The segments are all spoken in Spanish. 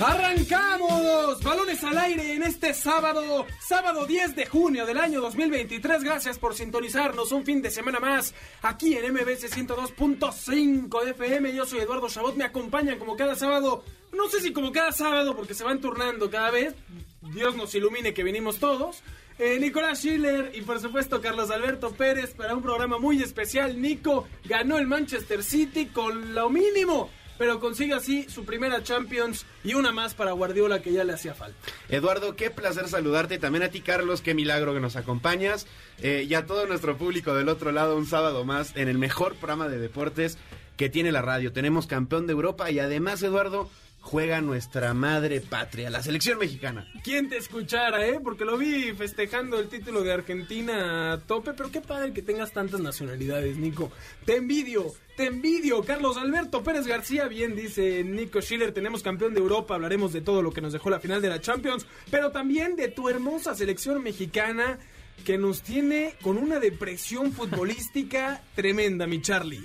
¡Arrancamos! Balones al aire en este sábado, sábado 10 de junio del año 2023. Gracias por sintonizarnos un fin de semana más aquí en MBS 102.5 FM. Yo soy Eduardo Chabot, me acompañan como cada sábado. No sé si como cada sábado porque se van turnando cada vez. Dios nos ilumine que venimos todos. Eh, Nicolás Schiller y por supuesto Carlos Alberto Pérez para un programa muy especial. Nico ganó el Manchester City con lo mínimo pero consigue así su primera Champions y una más para Guardiola que ya le hacía falta. Eduardo, qué placer saludarte, también a ti Carlos, qué milagro que nos acompañas eh, y a todo nuestro público del otro lado un sábado más en el mejor programa de deportes que tiene la radio. Tenemos campeón de Europa y además, Eduardo, juega nuestra madre patria, la selección mexicana. ¿Quién te escuchara, eh? Porque lo vi festejando el título de Argentina a tope, pero qué padre que tengas tantas nacionalidades, Nico. Te envidio, te envidio. Carlos Alberto Pérez García, bien dice Nico Schiller, tenemos campeón de Europa, hablaremos de todo lo que nos dejó la final de la Champions, pero también de tu hermosa selección mexicana que nos tiene con una depresión futbolística tremenda, mi Charlie.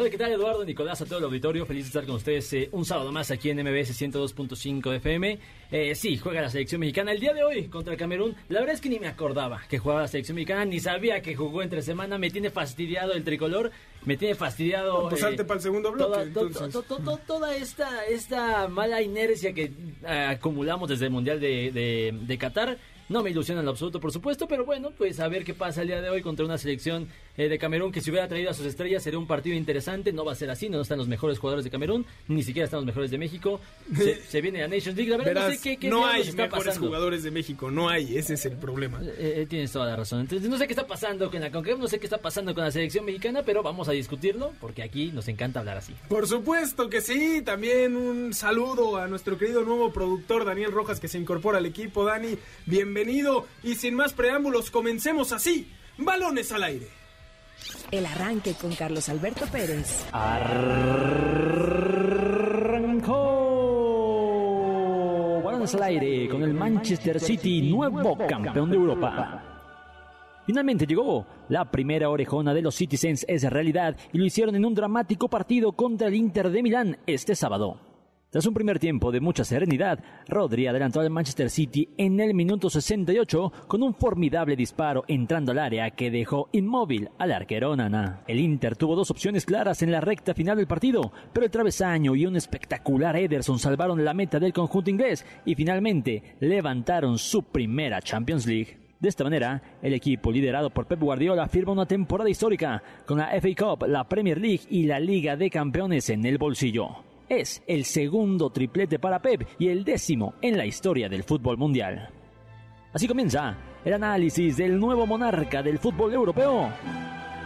Hola, ¿qué tal Eduardo, Nicolás, a todo el auditorio? Feliz de estar con ustedes eh, un sábado más aquí en MBS 102.5 FM. Eh, sí, juega la selección mexicana el día de hoy contra el Camerún. La verdad es que ni me acordaba que jugaba la selección mexicana, ni sabía que jugó entre semana. Me tiene fastidiado el tricolor, me tiene fastidiado... Pues salte para el segundo bloque. Toda, toda esta, esta mala inercia que eh, acumulamos desde el Mundial de, de, de Qatar no me ilusiona en lo absoluto, por supuesto, pero bueno, pues a ver qué pasa el día de hoy contra una selección eh, de Camerún que si hubiera traído a sus estrellas sería un partido interesante. No va a ser así, no están los mejores jugadores de Camerún, ni siquiera están los mejores de México. Se, viene la Nations League, la verdad no sé qué, qué No hay mejores jugadores de México, no hay, ese es el problema. Eh, eh, tienes toda la razón. Entonces, no sé qué está pasando con la CONCACAF, no sé qué está pasando con la selección mexicana, pero vamos a discutirlo porque aquí nos encanta hablar así. Por supuesto que sí, también un saludo a nuestro querido nuevo productor Daniel Rojas que se incorpora al equipo. Dani, bienvenido y sin más preámbulos, comencemos así. Balones al aire. El arranque con Carlos Alberto Pérez. Arrancó. Al aire con el Manchester City, nuevo campeón de Europa. Finalmente llegó. La primera orejona de los Citizens es realidad y lo hicieron en un dramático partido contra el Inter de Milán este sábado. Tras un primer tiempo de mucha serenidad, Rodri adelantó al Manchester City en el minuto 68 con un formidable disparo entrando al área que dejó inmóvil al arquero Nana. El Inter tuvo dos opciones claras en la recta final del partido, pero el travesaño y un espectacular Ederson salvaron la meta del conjunto inglés y finalmente levantaron su primera Champions League. De esta manera, el equipo liderado por Pep Guardiola firma una temporada histórica con la FA Cup, la Premier League y la Liga de Campeones en el bolsillo. Es el segundo triplete para Pep y el décimo en la historia del fútbol mundial. Así comienza el análisis del nuevo monarca del fútbol europeo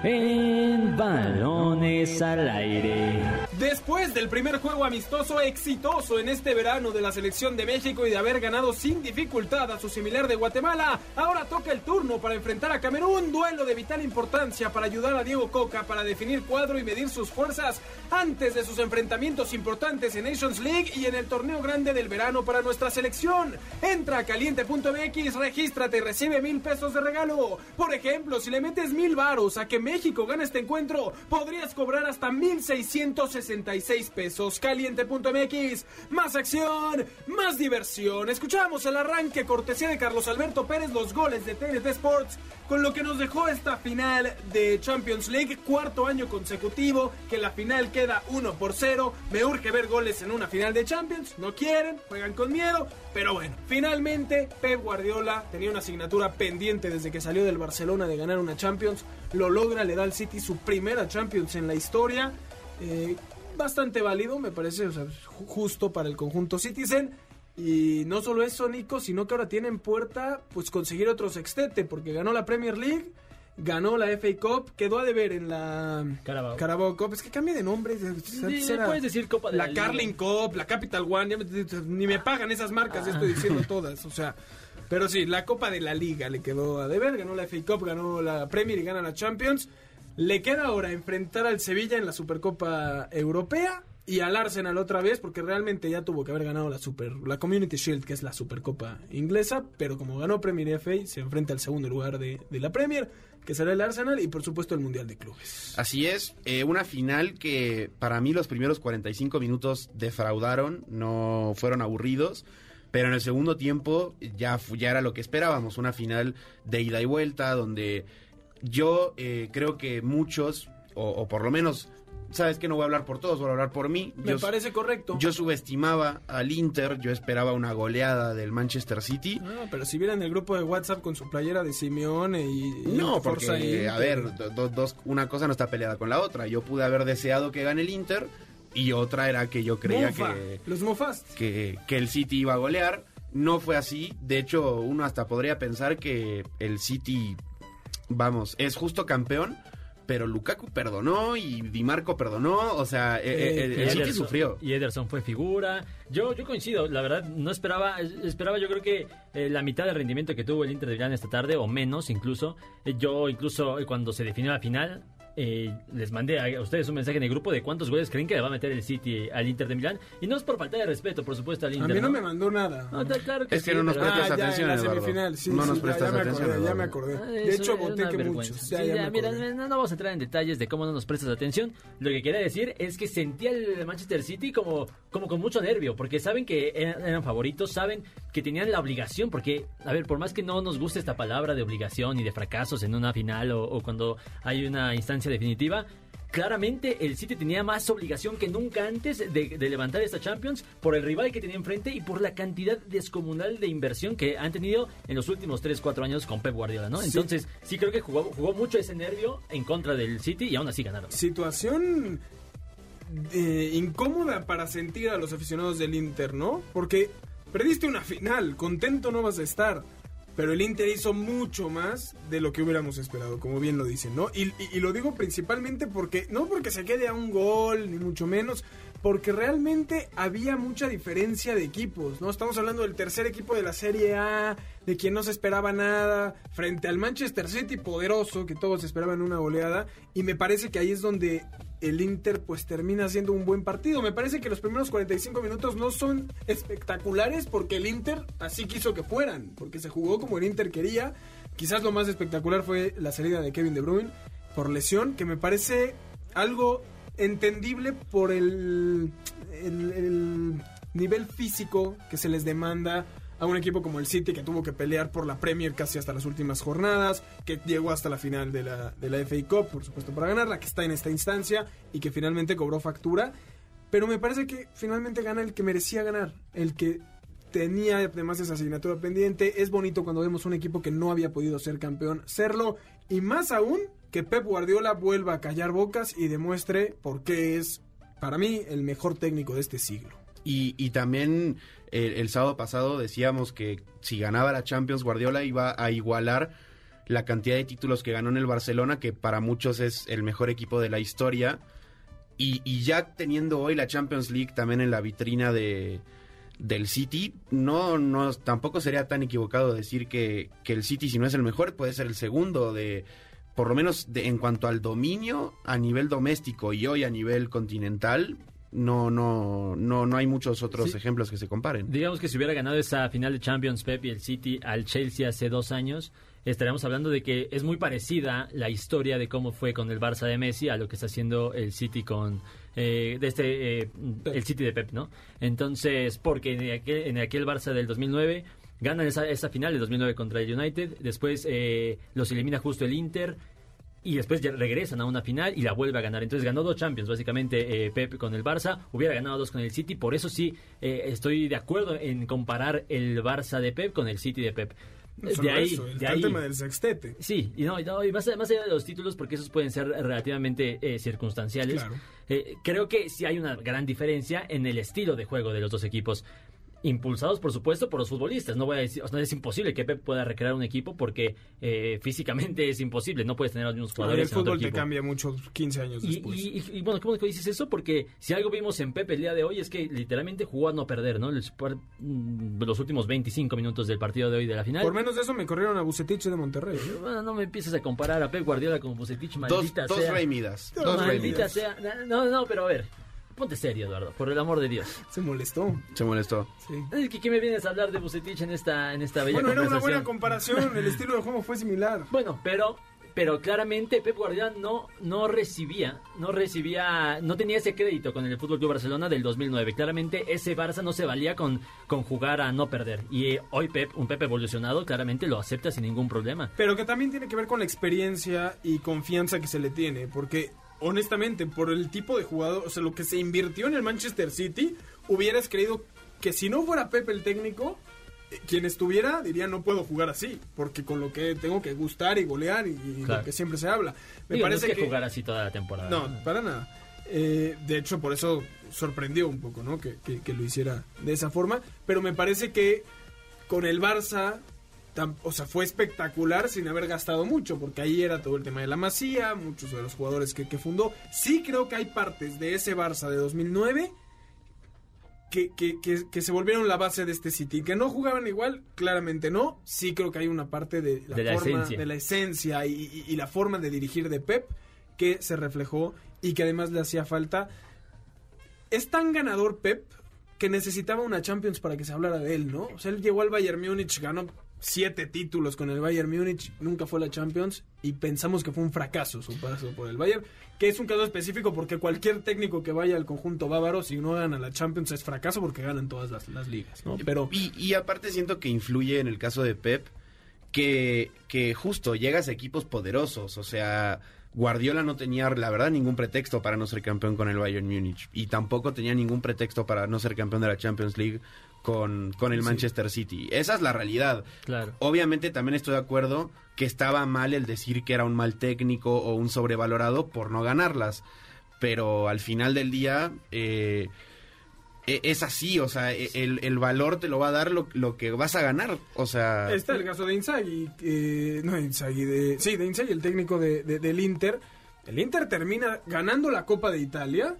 en balones al aire. Después del primer juego amistoso exitoso en este verano de la selección de México y de haber ganado sin dificultad a su similar de Guatemala, ahora toca el turno para enfrentar a Camerún, duelo de vital importancia para ayudar a Diego Coca para definir cuadro y medir sus fuerzas antes de sus enfrentamientos importantes en Nations League y en el torneo grande del verano para nuestra selección. Entra a caliente.mx, regístrate y recibe mil pesos de regalo. Por ejemplo, si le metes mil varos a que México gana este encuentro, podrías cobrar hasta 1,666 pesos. Caliente.mx, más acción, más diversión. Escuchamos el arranque cortesía de Carlos Alberto Pérez, los goles de TNT Sports, con lo que nos dejó esta final de Champions League, cuarto año consecutivo, que la final queda 1 por 0. Me urge ver goles en una final de Champions, no quieren, juegan con miedo, pero bueno, finalmente Pep Guardiola tenía una asignatura pendiente desde que salió del Barcelona de ganar una Champions, lo logra, le da al City su primera Champions en la historia. Eh, bastante válido, me parece o sea, justo para el conjunto Citizen. Y no solo eso, Nico, sino que ahora tiene en puerta pues conseguir otro sextete, porque ganó la Premier League, ganó la FA Cup, quedó a deber en la Carabao, Carabao Cup. Es que cambia de nombre. Sí, puedes decir Copa de la, la Carling Cup, la Capital One, me, ni me pagan esas marcas, estoy diciendo todas, o sea... Pero sí, la Copa de la Liga le quedó a deber, ganó la FA Cup, ganó la Premier y gana la Champions. Le queda ahora enfrentar al Sevilla en la Supercopa Europea y al Arsenal otra vez, porque realmente ya tuvo que haber ganado la Super, la Community Shield, que es la Supercopa inglesa, pero como ganó Premier FA, se enfrenta al segundo lugar de, de la Premier, que será el Arsenal, y por supuesto el Mundial de Clubes. Así es, eh, una final que para mí los primeros 45 minutos defraudaron, no fueron aburridos. Pero en el segundo tiempo ya, ya era lo que esperábamos, una final de ida y vuelta, donde yo eh, creo que muchos, o, o por lo menos, sabes que no voy a hablar por todos, voy a hablar por mí. Me yo, parece correcto. yo subestimaba al Inter, yo esperaba una goleada del Manchester City. Ah, pero si vieran el grupo de WhatsApp con su playera de Simeone y, y No, porque, a ver, do- do- dos, una cosa no está peleada con la otra. Yo pude haber deseado que gane el Inter y otra era que yo creía Mofa, que, los mofas. que, que el City iba a golear. No fue así. De hecho, uno hasta podría pensar que el City, vamos, es justo campeón. Pero Lukaku perdonó y Di Marco perdonó. O sea, eh, eh, el, el City sufrió. Y Ederson fue figura. Yo, yo coincido, la verdad, no esperaba, esperaba yo creo que eh, la mitad del rendimiento que tuvo el Inter de Milán esta tarde, o menos incluso. Eh, yo incluso cuando se definió la final, eh, les mandé a, a ustedes un mensaje en el grupo de cuántos goles creen que le va a meter el City al Inter de Milán. Y no es por falta de respeto, por supuesto, al A Inter. mí no me mandó nada. No, ta- claro que Es que sí, no nos prestas Ah, ya, atención, en la Eduardo. semifinal, sí, No sí, nos prestas ya, atención, acordé, ya me acordé. Ah, De hecho, voté que muchos. Ya, Sí, ya ya, me mira, no, no vamos a entrar en detalles de cómo no nos prestas atención. Lo que quería decir es que sentía el Manchester City como, como con mucho nervio, porque saben que eran, eran favoritos, saben que tenían la obligación, porque, a ver, por más que no nos guste esta palabra de obligación y de fracasos en una final o, o cuando hay una instancia definitiva, claramente el City tenía más obligación que nunca antes de, de levantar esta Champions por el rival que tenía enfrente y por la cantidad descomunal de inversión que han tenido en los últimos 3-4 años con Pep Guardiola, ¿no? Sí. Entonces, sí creo que jugó, jugó mucho ese nervio en contra del City y aún así ganaron. Situación eh, incómoda para sentir a los aficionados del Inter, ¿no? Porque perdiste una final, contento no vas a estar. Pero el Inter hizo mucho más de lo que hubiéramos esperado, como bien lo dicen, ¿no? Y, y- lo digo principalmente porque, no porque se quede a un gol, ni mucho menos, porque realmente había mucha diferencia de equipos, ¿no? Estamos hablando del tercer equipo de la Serie A, de quien no se esperaba nada, frente al Manchester City poderoso, que todos esperaban una goleada, y me parece que ahí es donde el Inter pues termina siendo un buen partido. Me parece que los primeros 45 minutos no son espectaculares porque el Inter así quiso que fueran, porque se jugó como el Inter quería. Quizás lo más espectacular fue la salida de Kevin De Bruyne por lesión, que me parece algo entendible por el, el- el nivel físico que se les demanda a un equipo como el City que tuvo que pelear por la Premier casi hasta las últimas jornadas, que llegó hasta la final de la, de la FA Cup, por supuesto, para ganarla, que está en esta instancia y que finalmente cobró factura. Pero me parece que finalmente gana el que merecía ganar, el que tenía además esa asignatura pendiente. Es bonito cuando vemos un equipo que no había podido ser campeón serlo. Y más aún que Pep Guardiola vuelva a callar bocas y demuestre por qué es, para mí, el mejor técnico de este siglo. Y, y también el, el sábado pasado decíamos que si ganaba la Champions, Guardiola iba a igualar la cantidad de títulos que ganó en el Barcelona, que para muchos es el mejor equipo de la historia. Y, y ya teniendo hoy la Champions League también en la vitrina de, del City, no, no, tampoco sería tan equivocado decir que, que el City, si no es el mejor, puede ser el segundo de, por lo menos de, en cuanto al dominio a nivel doméstico y hoy a nivel continental, no, no, no, no hay muchos otros Sí. ejemplos que se comparen. Digamos que si hubiera ganado esa final de Champions Pep y el City al Chelsea hace dos años, estaríamos hablando de que es muy parecida la historia de cómo fue con el Barça de Messi a lo que está haciendo el City con eh, de este eh, el City de Pep, ¿no? Entonces, porque en aquel, en aquel Barça del 2009 ganan esa, esa final de 2009 contra el United, después eh, los elimina justo el Inter y después ya regresan a una final y la vuelve a ganar. Entonces ganó dos Champions, básicamente eh, Pep con el Barça, hubiera ganado dos con el City, por eso sí eh, estoy de acuerdo en comparar el Barça de Pep con el City de Pep. No de ahí, eso, de el ahí. tema del sextete. Sí, y, no, y no, y más, más allá de los títulos, porque esos pueden ser relativamente eh, circunstanciales, Claro. eh, creo que sí hay una gran diferencia en el estilo de juego de los dos equipos. Impulsados, por supuesto, por los futbolistas. No voy a decir, o sea, es imposible que Pep pueda recrear un equipo porque eh, físicamente es imposible. No puedes tener a los mismos el jugadores en otro fútbol te equipo. cambia mucho 15 años Y, después. y- y- y bueno, ¿cómo que dices eso? Porque si algo vimos en Pepe el día de hoy es que literalmente jugó a no perder, ¿no? Los, mm, los últimos 25 minutos del partido de hoy de la final. Por menos de eso me corrieron a Bucetich de Monterrey. ¿eh? Bueno, no me empieces a comparar a Pep Guardiola con Bucetich, Dos, maldita dos sea. Rey Midas. Dos Rey Maldita Midas. sea. No, no, pero a ver. Ponte serio, Eduardo, por el amor de Dios. Se molestó. Se molestó. Sí. ¿qué me vienes a hablar de Bucetich en esta, en esta bella Bueno, era una buena comparación. El estilo de juego fue similar. Bueno, pero pero claramente Pep Guardiola no no recibía, no recibía, no tenía ese crédito con el Fútbol Club Barcelona del 2009. Claramente ese Barça no se valía con con jugar a no perder. Y eh, hoy Pep, un Pep evolucionado, claramente lo acepta sin ningún problema. Pero que también tiene que ver con la experiencia y confianza que se le tiene. Porque, honestamente, por el tipo de jugador, o sea, lo que se invirtió en el Manchester City, hubieras creído que si no fuera Pepe el técnico, eh, quien estuviera diría no puedo jugar así. Porque con lo que tengo que gustar y golear y, Claro. lo que siempre se habla. Me Digo, no parece es que, jugar así toda la temporada. No, para nada. Eh, de hecho, por eso sorprendió un poco, ¿no? Que, que- que lo hiciera de esa forma. Pero me parece que con el Barça, o sea, fue espectacular sin haber gastado mucho, porque ahí era todo el tema de la Masía, muchos de los jugadores que, que fundó. Sí creo que hay partes de ese Barça de 2009 que, que, que- que se volvieron la base de este City. Que no jugaban igual, claramente no. Sí creo que hay una parte de la, De la forma, esencia. de la esencia y, y- y la forma de dirigir de Pep que se reflejó y que además le hacía falta. Es tan ganador Pep que necesitaba una Champions para que se hablara de él, ¿no? O sea, él llegó al Bayern Múnich, ganó siete títulos con el Bayern Múnich, nunca fue a la Champions y pensamos que fue un fracaso su paso por el Bayern, que es un caso específico porque cualquier técnico que vaya al conjunto bávaro, si no gana la Champions es fracaso porque ganan todas las, las ligas, ¿no? Pero Y, y aparte siento que influye en el caso de Pep que, que justo llegas a equipos poderosos. O sea, Guardiola no tenía, la verdad, ningún pretexto para no ser campeón con el Bayern Múnich. Y tampoco tenía ningún pretexto para no ser campeón de la Champions League con, con el Sí. Manchester City. Esa es la realidad. Claro. Obviamente también estoy de acuerdo que estaba mal el decir que era un mal técnico o un sobrevalorado por no ganarlas. Pero al final del día eh, e- es así, o sea, e- el, el valor te lo va a dar lo, lo que vas a ganar. O sea, Está el caso de Inzaghi, no Inzaghi, de, sí, de Inzaghi, el técnico de, de- del Inter. El Inter termina ganando la Copa de Italia,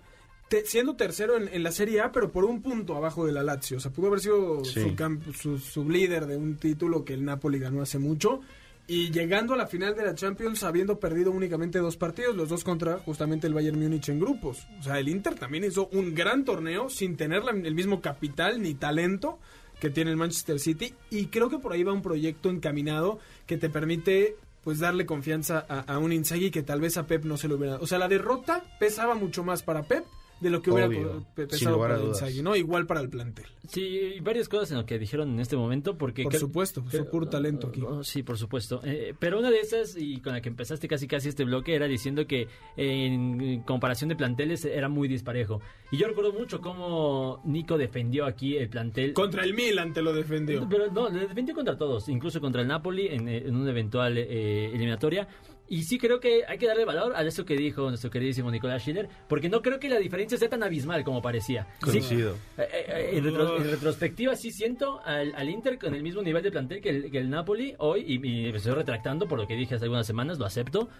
te- siendo tercero en, en la Serie A, pero por un punto abajo de la Lazio. O sea, pudo haber sido Sí. su, camp- su, su líder de un título que el Napoli ganó hace mucho. Y llegando a la final de la Champions habiendo perdido únicamente dos partidos, los dos contra justamente el Bayern Múnich en grupos. O sea, el Inter también hizo un gran torneo sin tener la- el mismo capital ni talento que tiene el Manchester City y creo que por ahí va un proyecto encaminado que te permite pues darle confianza a, a un Inzaghi que tal vez a Pep no se lo hubiera... O sea, la derrota pesaba mucho más para Pep de lo que hubiera Obvio, co- pe- sin pesado lugar a para dudas. Inzaghi, ¿no? Igual para el plantel. Sí, varias cosas en lo que dijeron en este momento, porque... Por supuesto, fue creo- puro talento aquí. Oh, sí, por supuesto. Eh, pero una de esas, y con la que empezaste casi casi este bloque, era diciendo que en comparación de planteles era muy disparejo. Y yo recuerdo mucho cómo Nico defendió aquí el plantel. Contra el Milan te lo defendió. Pero no, le defendió contra todos, incluso contra el Napoli en, eh, en una eventual eh, eliminatoria. Y sí creo que hay que darle valor a eso que dijo nuestro queridísimo Nicolás Schiller, porque no creo que la diferencia sea tan abismal como parecía. Sí, coincido. eh, eh, en, retro- en retrospectiva sí siento al, al Inter con el mismo nivel de plantel que el, que el Napoli hoy y, y me estoy retractando por lo que dije hace algunas semanas, lo acepto.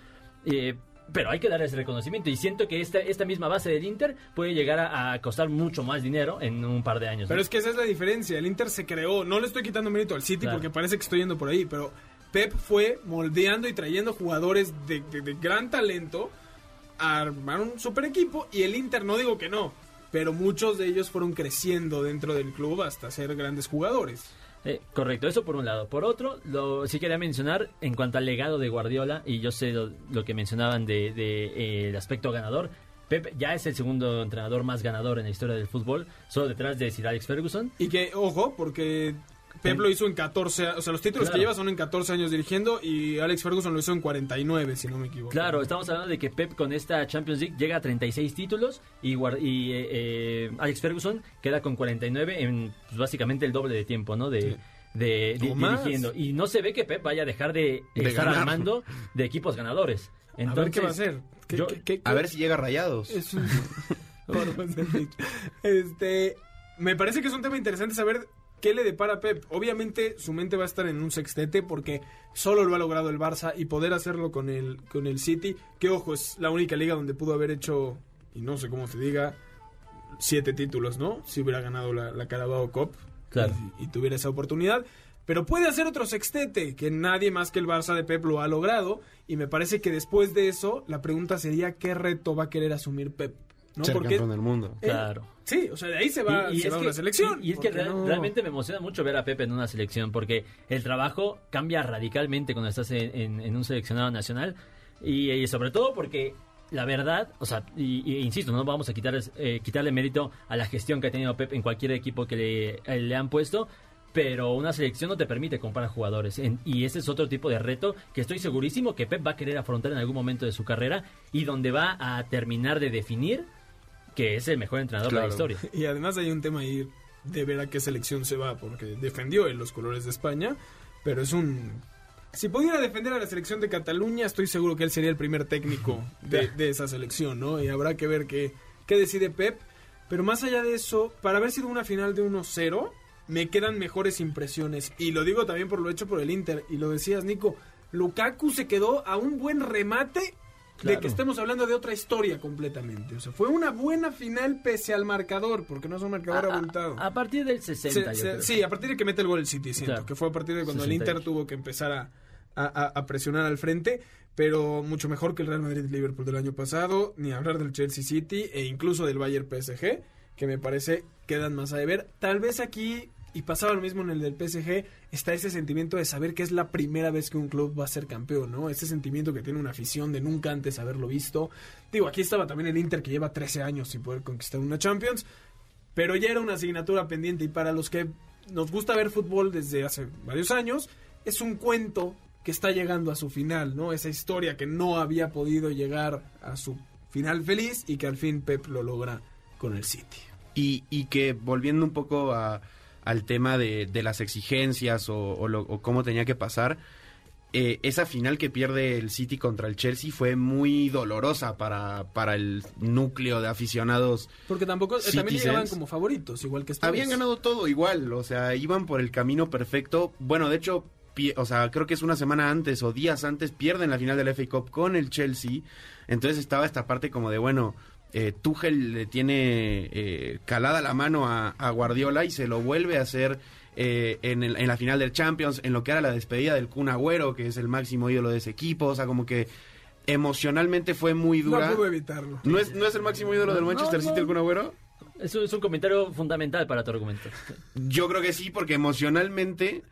Eh, pero hay que darle ese reconocimiento y siento que esta, esta misma base del Inter puede llegar a, a costar mucho más dinero en un par de años. Pero ¿no? es que esa es la diferencia. El Inter se creó. No le estoy quitando mérito al City Claro. porque parece que estoy yendo por ahí, pero Pep fue moldeando y trayendo jugadores de, de- de gran talento a armar un super equipo y el Inter no digo que no, pero muchos de ellos fueron creciendo dentro del club hasta ser grandes jugadores. Eh, correcto, eso por un lado. Por otro, lo, sí quería mencionar en cuanto al legado de Guardiola, y yo sé lo, lo que mencionaban del de, eh, el aspecto ganador. Pep ya es el segundo entrenador más ganador en la historia del fútbol, solo detrás de Sir Alex Ferguson. Y que, ojo, porque Pep lo hizo en 14, a- o sea, los títulos Claro. que lleva son en 14 años dirigiendo y Alex Ferguson lo hizo en 49, si no me equivoco. Claro, estamos hablando de que Pep con esta Champions League llega a 36 títulos y, eh, eh, Alex Ferguson queda con 49 en pues, básicamente el doble de tiempo, ¿no? De, di- dirigiendo. Y no se ve que Pep vaya a dejar de, De estar ganar. al mando de equipos ganadores. a ver qué va a hacer. ¿Qué- yo- qué- qué- A ver si llega rayados. Es un- este, me parece que es un tema interesante saber qué le depara a Pep. Obviamente su mente va a estar en un sextete porque solo lo ha logrado el Barça y poder hacerlo con el, con el City, que ojo, es la única liga donde pudo haber hecho, y no sé cómo se diga, siete títulos, ¿no? Si hubiera ganado la, la Carabao Cup Claro. y, y tuviera esa oportunidad. Pero puede hacer otro sextete, que nadie más que el Barça de Pep lo ha logrado. Y me parece que después de eso, la pregunta sería qué reto va a querer asumir Pep ¿no? Ser Porque campeón del mundo. Claro. Sí, o sea, de ahí se va, Y- y se es va que- una selección. Y, y es que real- no- realmente me emociona mucho ver a Pepe en una selección porque el trabajo cambia radicalmente cuando estás en, en- en un seleccionado nacional y, sobre todo porque la verdad, o sea, insisto, no vamos a quitar, eh, quitarle mérito a la gestión que ha tenido Pep en cualquier equipo que le, eh, le han puesto. Pero una selección no te permite comprar jugadores. En- y ese es otro tipo de reto que estoy segurísimo que Pep va a querer afrontar en algún momento de su carrera y donde va a terminar de definir que es el mejor entrenador de la historia. Y además hay un tema ahí de ver a qué selección se va, porque defendió en los colores de España, pero es un... Si pudiera defender a la selección de Cataluña, estoy seguro que él sería el primer técnico de, de esa selección, ¿no? Y habrá que ver qué, qué decide Pep. Pero más allá de eso, para haber sido una final de 1-0, me quedan mejores impresiones. Y lo digo también por lo hecho por el Inter. Y lo decías, Nico, Lukaku se quedó a un buen remate de que estemos hablando de otra historia completamente. O sea, fue una buena final pese al marcador, porque no es un marcador A- abultado. A, partir del 60, Se- yo se- creo. sí, a partir de que mete el gol el City, siento Claro. que fue a partir de cuando el 68. Inter tuvo que empezar a- a presionar al frente, pero mucho mejor que el Real Madrid-Liverpool del año pasado, ni hablar del Chelsea City e incluso del Bayern PSG, que me parece quedan más a deber. Tal vez aquí, y pasaba lo mismo en el del PSG, está ese sentimiento de saber que es la primera vez que un club va a ser campeón, ¿no? Ese sentimiento que tiene una afición de nunca antes haberlo visto. Digo, aquí estaba también el Inter que lleva 13 años sin poder conquistar una Champions, pero ya era una asignatura pendiente y para los que nos gusta ver fútbol desde hace varios años, es un cuento que está llegando a su final, ¿no? Esa historia que no había podido llegar a su final feliz y que al fin Pep lo logra con el City. Y, y que volviendo un poco a- al tema de, de las exigencias o, o lo- o cómo tenía que pasar, eh, esa final que pierde el City contra el Chelsea fue muy dolorosa para, para el núcleo de aficionados. Porque tampoco, eh, también llegaban como favoritos, igual que esta Habían vez. ganado todo igual, o sea, iban por el camino perfecto. Bueno, de hecho, pie- o sea, creo que es una semana antes o días antes pierden la final del FA Cup con el Chelsea. Entonces estaba esta parte como de, bueno, eh, Tuchel le tiene eh, calada la mano a, a Guardiola y se lo vuelve a hacer eh, en, el- en la final del Champions, en lo que era la despedida del Kun Agüero, que es el máximo ídolo de ese equipo. O sea, como que emocionalmente fue muy dura. No pudo evitarlo. ¿No es, ¿No es el máximo ídolo del Manchester No, City el Kun Agüero? Eso es un comentario fundamental para tu argumento. Yo creo que sí, porque emocionalmente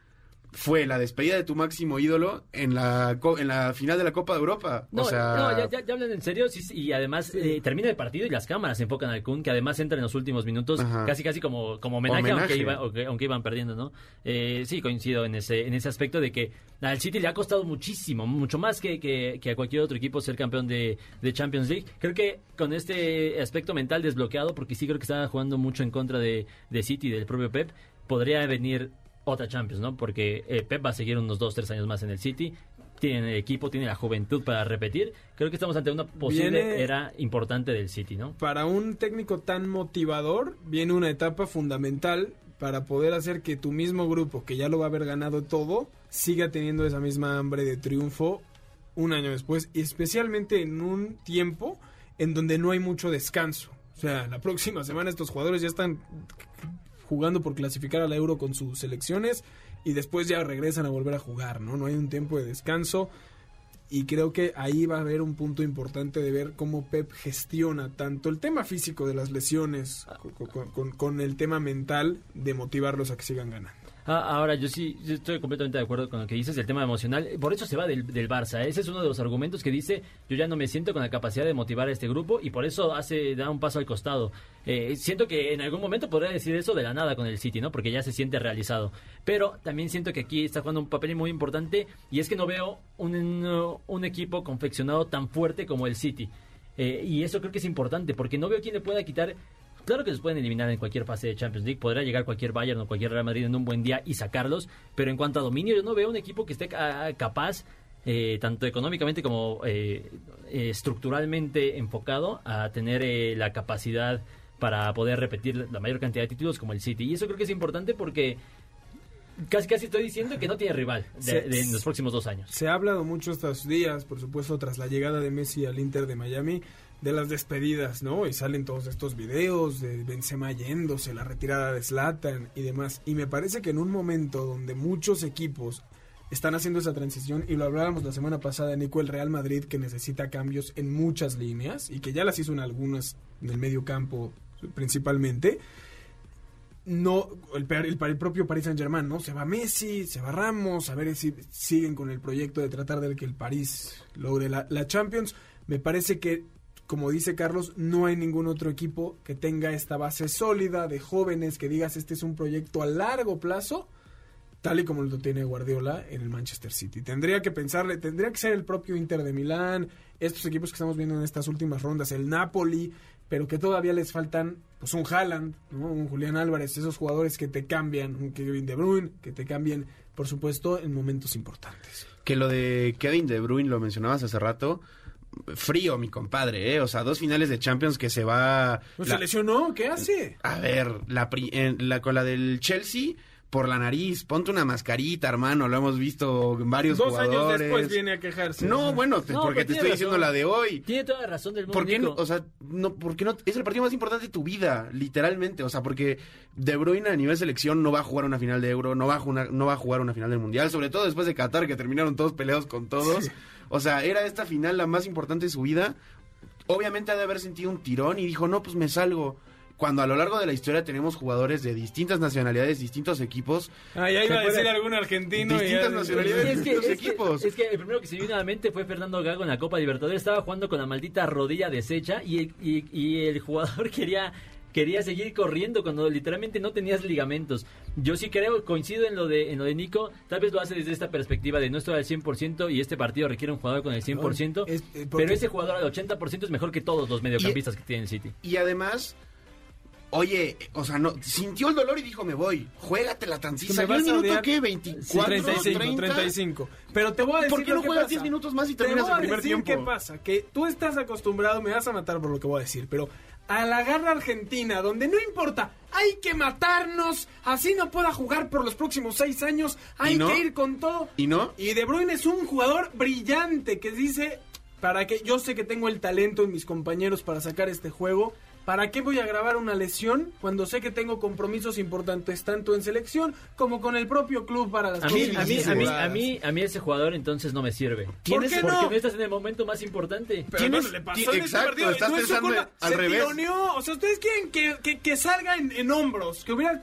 fue la despedida de tu máximo ídolo en la, en la final de la Copa de Europa. No, o sea, no, ya, ya- ya hablan en serio sí, y además eh, termina el partido y las cámaras se enfocan al Kun, que además entra en los últimos minutos, Ajá. casi casi como, como homenaje, Homenaje. Aunque, iba- aunque, aunque iban perdiendo, ¿no? Eh, sí, coincido en ese, en ese aspecto de que al City le ha costado muchísimo, mucho más que, que- que a cualquier otro equipo ser campeón de, de Champions League. Creo que con este aspecto mental desbloqueado, porque sí creo que estaba jugando mucho en contra de, de City y del propio Pep, podría venir otra Champions, ¿no? Porque eh, Pep va a seguir unos 2-3 años más en el City. Tiene el equipo, tiene la juventud para repetir. Creo que estamos ante una posible Viene- era importante del City, ¿no? Para un técnico tan motivador, viene una etapa fundamental para poder hacer que tu mismo grupo, que ya lo va a haber ganado todo, siga teniendo esa misma hambre de triunfo un año después, y especialmente en un tiempo en donde no hay mucho descanso. O sea, la próxima semana estos jugadores ya están jugando por clasificar a la Euro con sus selecciones y después ya regresan a volver a jugar, ¿no? No hay un tiempo de descanso y creo que ahí va a haber un punto importante de ver cómo Pep gestiona tanto el tema físico de las lesiones con- con el tema mental de motivarlos a que sigan ganando. Ah, ahora, yo sí yo estoy completamente de acuerdo con lo que dices, el tema emocional. Por eso se va del, del Barça. Ese es uno de los argumentos que dice, yo ya no me siento con la capacidad de motivar a este grupo y por eso hace da un paso al costado. Eh, siento que en algún momento podría decir eso de la nada con el City, ¿no? Porque ya se siente realizado. Pero también siento que aquí está jugando un papel muy importante y es que no veo un, un equipo confeccionado tan fuerte como el City. Eh, y eso creo que es importante porque no veo quién le pueda quitar Claro que los pueden eliminar en cualquier fase de Champions League. Podrá llegar cualquier Bayern o cualquier Real Madrid en un buen día y sacarlos. Pero en cuanto a dominio, yo no veo un equipo que esté ca- capaz, eh, tanto económicamente como eh, eh, estructuralmente enfocado, a tener eh, la capacidad para poder repetir la mayor cantidad de títulos como el City. Y eso creo que es importante porque casi casi estoy diciendo que no tiene rival de- de- en los próximos dos años. Se ha hablado mucho estos días, por supuesto, tras la llegada de Messi al Inter de Miami, de las despedidas, ¿no? Y salen todos estos videos de Benzema yéndose, la retirada de Zlatan y demás. Y me parece que en un momento donde muchos equipos están haciendo esa transición, y lo hablábamos la semana pasada, Nico, el Real Madrid, que necesita cambios en muchas líneas y que ya las hizo en algunas en el medio campo principalmente, no el, el, el propio Paris Saint Germain, ¿no? Se va Messi, se va Ramos, a ver si siguen con el proyecto de tratar de que el París logre la Champions. Me parece que, como dice Carlos, no hay ningún otro equipo que tenga esta base sólida de jóvenes, que digas este es un proyecto a largo plazo, tal y como lo tiene Guardiola en el Manchester City. Tendría que pensarle, tendría que ser el propio Inter de Milán, estos equipos que estamos viendo en estas últimas rondas, el Napoli, pero que todavía les faltan pues un Haaland, un Julián Álvarez, esos jugadores que te cambian, un Kevin De Bruyne, que te cambian, por supuesto, en momentos importantes. Que lo de Kevin De Bruyne lo mencionabas hace rato. Frío, mi compadre, ¿eh? O sea, dos finales de Champions que se va... ¿No la- se lesionó? ¿Qué hace? A ver, la, pri- en la con la del Chelsea por la nariz, ponte una mascarita, hermano, lo hemos visto en varios Dos jugadores. años después viene a quejarse. No, bueno, te- No, porque pero te estoy razón. diciendo la de hoy. Tiene toda la razón del mundo. ¿Por qué no? O sea, no, ¿por qué no? Es el partido más importante de tu vida, literalmente. O sea, porque De Bruyne a nivel selección no va a jugar una final de Euro, no va a jugar, no va a jugar una final del Mundial, sobre todo después de Qatar, que terminaron todos peleados con todos. O sea, era esta final la más importante de su vida. Obviamente ha de haber sentido un tirón y dijo, no, pues me salgo. Cuando a lo largo de la historia tenemos jugadores de distintas nacionalidades, distintos equipos. Ah, ya iba a ¿Se decir algún argentino. y Distintas nacionalidades. Es que, es, equipos. que, es que el primero que se vino a la mente fue Fernando Gago en la Copa Libertadores. Estaba jugando con la maldita rodilla deshecha y, el- y, y el jugador quería quería seguir corriendo cuando literalmente no tenías ligamentos. Yo sí creo, coincido en lo de en lo de Nico, tal vez lo hace desde esta perspectiva de no estoy al 100% y este partido requiere un jugador con el 100%, es- eh, pero ese jugador al 80% es mejor que todos los mediocampistas que tiene el City. Y además, oye, o sea, no sintió el dolor y dijo, me voy. Juégatela tan Que me ¿Salió el a minuto qué? ¿24? 35, 30? 35. Pero te voy a decir ¿Por qué no que juegas pasa. 10 minutos más y Te terminas voy el a primer decir tiempo? qué pasa, que tú estás acostumbrado, me vas a matar por lo que voy a decir, pero a la garra argentina, donde no importa, hay que matarnos, así no pueda jugar por los próximos seis años, hay que ir con todo. ¿Y no? Y De Bruyne es un jugador brillante que dice, para que yo sé que tengo el talento en mis compañeros para sacar este juego, ¿para qué voy a grabar una lesión cuando sé que tengo compromisos importantes tanto en selección como con el propio club para las A mí, próximas a mí, a mí, a mí, a mí ese jugador entonces no me sirve. ¿Tienes- qué Porque no? no estás en el momento más importante. Pero Tienes- bueno, le pasó en este exacto, partido, estás no es su culpa, al se revés. tironeó. O sea, ustedes quieren que, que, que salga en, en hombros, que hubiera...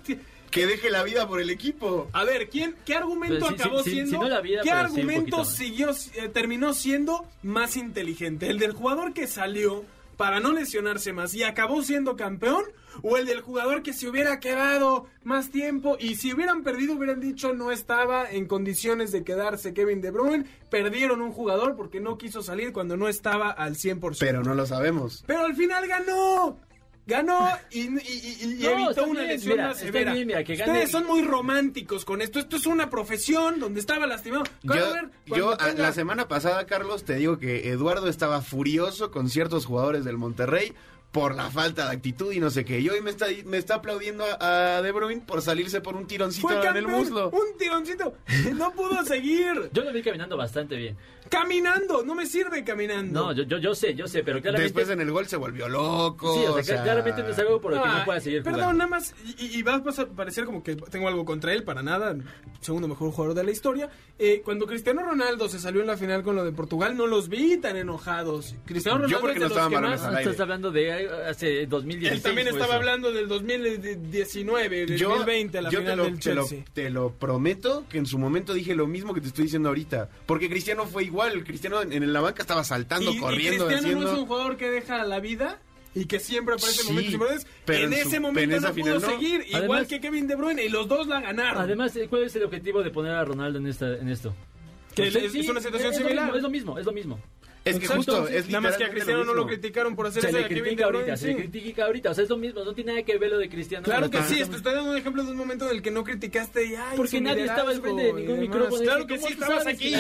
Que deje la vida por el equipo. A ver, ¿quién, ¿qué argumento acabó siendo? no la vida, ¿Qué argumento siguió, eh, terminó siendo más inteligente? ¿El del jugador que salió para no lesionarse más y acabó siendo campeón? ¿O el del jugador que se hubiera quedado más tiempo y si hubieran perdido hubieran dicho no estaba en condiciones de quedarse Kevin De Bruyne? Perdieron un jugador porque no quiso salir cuando no estaba al 100%. Pero no lo sabemos. Pero al final ganó. Ganó y, y- y- y No, evitó una bien, lesión mira, más severa. bien, mira, que gane- Ustedes son muy románticos con esto. Esto es una profesión donde estaba lastimado. Yo, A ver, cuando yo tenga- la semana pasada, Carlos, te digo que Eduardo estaba furioso con ciertos jugadores del Monterrey por la falta de actitud y no sé qué. Y hoy me está, me está aplaudiendo a, a De Bruyne por salirse por un tironcito fue en el muslo. Un tironcito. No pudo seguir. Yo lo vi caminando bastante bien. Caminando. No me sirve caminando. No, yo, yo, yo sé, yo sé, pero claramente... Después en el gol se volvió loco. Sí, o sea, o sea, claramente no es algo por lo que Ah, no pueda seguir Perdón, jugando. nada más. Y, y- vas, a parecer como que tengo algo contra él, para nada. Segundo mejor jugador de la historia. Eh, cuando Cristiano Ronaldo se salió en la final con lo de Portugal, no los vi tan enojados. Cristiano Yo Ronaldo porque es de no los estaban que más- Ah. Estás hablando de hace 2016. Él también estaba eso. hablando del 2019, del Yo, 2020, la yo final te, lo, del te, lo, Chelsea. te lo prometo que en su momento dije lo mismo que te estoy diciendo ahorita. Porque Cristiano fue igual. Cristiano en, en la banca estaba saltando, y, y corriendo, Cristiano haciendo. no es un jugador que deja la vida y que siempre aparece Sí, en momentos importantes. pero en en su- ese en momento esa no final pudo no. seguir, igual Además- que Kevin De Bruyne, y los dos la ganaron. Además, eh, ¿cuál es el objetivo de poner a Ronaldo en, esta, en esto? Que es- sí, es una situación es lo similar. mismo, es lo mismo, es lo mismo. Es que Exacto, justo, es Nada más que a Cristiano no lo criticaron por hacer Se eso le y a Kevin De se sí. le critica ahorita. O sea, es lo mismo, no tiene nada que ver lo de Cristiano. Claro que lo sí, te estoy dando un ejemplo de un momento en el que no criticaste y ay, Porque nadie estaba al frente de ningún micrófono. Claro ¿Cómo que sí, estabas aquí.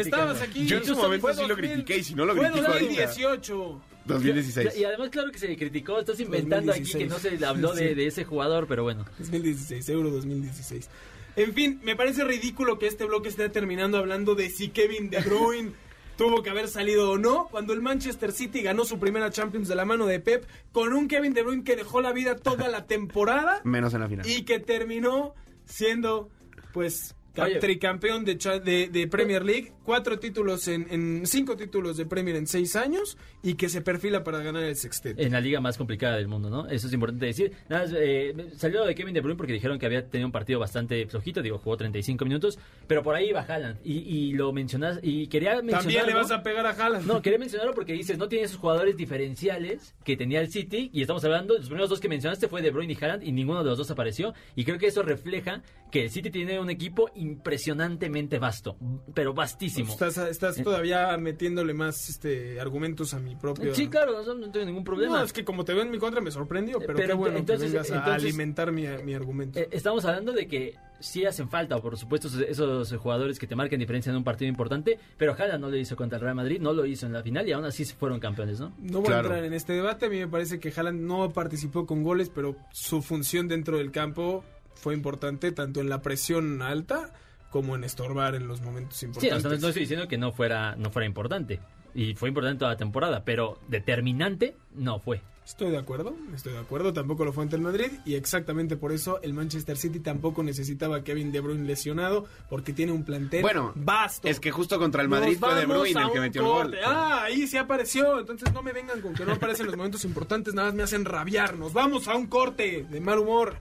Estabas aquí. Yo en su momento sí lo 2000, critiqué y si no lo critico ahorita. 2018. 2016. Y además, claro que se le criticó. Estás inventando aquí que no se le habló de, de ese jugador, pero bueno. 2016, Euro 2016. En fin, me parece ridículo que este bloque esté terminando hablando de si Kevin De Bruyne tuvo que haber salido o no, cuando el Manchester City ganó su primera Champions de la mano de Pep, con un Kevin De Bruyne que dejó la vida toda la temporada Menos en la final. y que terminó siendo, pues, Oye. Tricampeón de, de, de Premier League, cuatro títulos en, en cinco títulos de Premier en seis años y que se perfila para ganar el sextete. En la liga más complicada del mundo, ¿no? Eso es importante decir. Nada, eh, salió lo de Kevin De Bruyne porque dijeron que había tenido un partido bastante flojito, digo, jugó 35 minutos, pero por ahí va Haaland. Y, y lo mencionas, y quería mencionarlo. También le vas a pegar a Haaland. No, quería mencionarlo porque dices, no tiene esos jugadores diferenciales que tenía el City, y estamos hablando, los primeros dos que mencionaste fue De Bruyne y Haaland, y ninguno de los dos apareció, y creo que eso refleja que el City tiene un equipo impresionantemente vasto, pero vastísimo. Estás, estás todavía metiéndole más este, argumentos a mi propio... Sí, claro, no, no tengo ningún problema. No, es que como te veo en mi contra me sorprendió, pero, Pero qué bueno entonces- que vengas a entonces- alimentar mi, mi argumento. Eh, estamos hablando de que sí hacen falta, por supuesto, esos, jugadores que te marcan diferencia en un partido importante, pero Haaland no lo hizo contra el Real Madrid, no lo hizo en la final y aún así fueron campeones, ¿no? No voy Claro. a entrar en este debate. A mí me parece que Haaland no participó con goles, pero su función dentro del campo fue importante, tanto en la presión alta como en estorbar en los momentos Sí, o importantes. sea, no, no estoy diciendo que no fuera, no fuera importante. Y fue importante toda la temporada, pero determinante no fue. Estoy de acuerdo, estoy de acuerdo. Tampoco lo fue ante el Madrid y exactamente por eso el Manchester City tampoco necesitaba a Kevin De Bruyne lesionado porque tiene un plantel Bueno, vasto. Es que justo contra el Nos Madrid fue De Bruyne el que metió el gol. Ah, ahí sí apareció. Entonces no me vengan con que no aparecen los momentos importantes, nada más me hacen rabiar. Nos vamos a un corte de mal humor.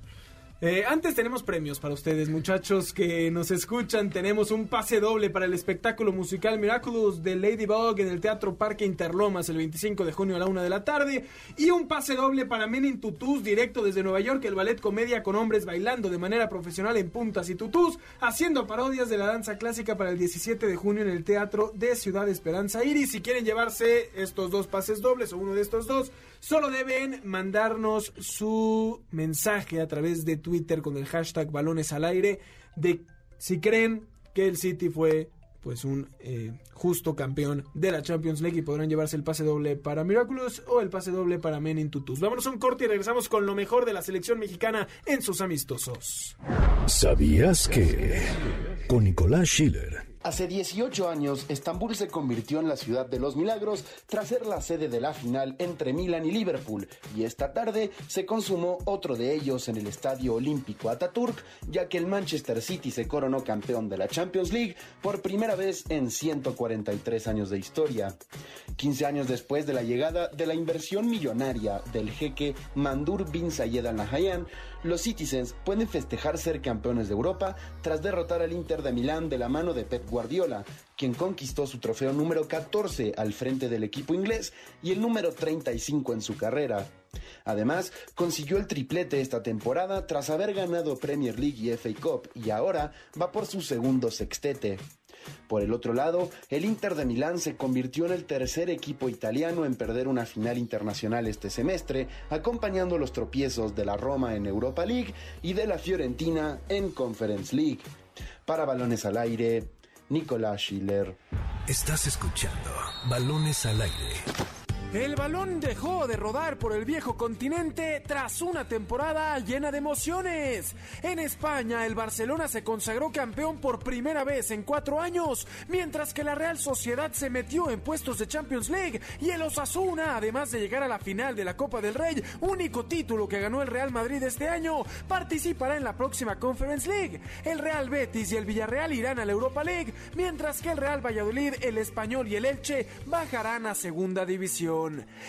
Eh, antes tenemos premios para ustedes, muchachos que nos escuchan. Tenemos un pase doble para el espectáculo musical Miraculous de Ladybug en el Teatro Parque Interlomas el 25 de junio a la una de la tarde. Y un pase doble para Men in Tutus directo desde Nueva York, el ballet comedia con hombres bailando de manera profesional en puntas y tutús, haciendo parodias de la danza clásica para el 17 de junio en el Teatro de Ciudad Esperanza Iris. Si quieren llevarse estos dos pases dobles o uno de estos dos, solo deben mandarnos su mensaje a través de Twitter con el hashtag balones al aire de si creen que el City fue pues un eh, justo campeón de la Champions League y podrán llevarse el pase doble para Miraculous o el pase doble para Men in Tutus. Vámonos a un corte y regresamos con lo mejor de la selección mexicana en sus amistosos. ¿Sabías que? Con Nicolás Schiller. Hace 18 años, Estambul se convirtió en la ciudad de los milagros tras ser la sede de la final entre Milan y Liverpool, y esta tarde se consumó otro de ellos en el Estadio Olímpico Ataturk, ya que el Manchester City se coronó campeón de la Champions League por primera vez en 143 años de historia. 15 años después de la llegada de la inversión millonaria del jeque Mandur bin Zayed Al Nahyan, los Citizens pueden festejar ser campeones de Europa tras derrotar al Inter de Milán de la mano de Pep Guardiola, quien conquistó su trofeo número 14 al frente del equipo inglés y el número 35 en su carrera. Además, consiguió el triplete esta temporada tras haber ganado Premier League y FA Cup y ahora va por su segundo sextete. Por el otro lado, el Inter de Milán se convirtió en el tercer equipo italiano en perder una final internacional este semestre, acompañando los tropiezos de la Roma en Europa League y de la Fiorentina en Conference League. Para balones al aire, Nicolás Schiller. Estás escuchando Balones al aire. El balón dejó de rodar por el viejo continente tras una temporada llena de emociones. En España, el Barcelona se consagró campeón por primera vez en cuatro años, mientras que la Real Sociedad se metió en puestos de Champions League y el Osasuna, además de llegar a la final de la Copa del Rey, único título que ganó el Real Madrid este año, participará en la próxima Conference League. El Real Betis y el Villarreal irán a la Europa League, mientras que el Real Valladolid, el Español y el Elche bajarán a segunda división.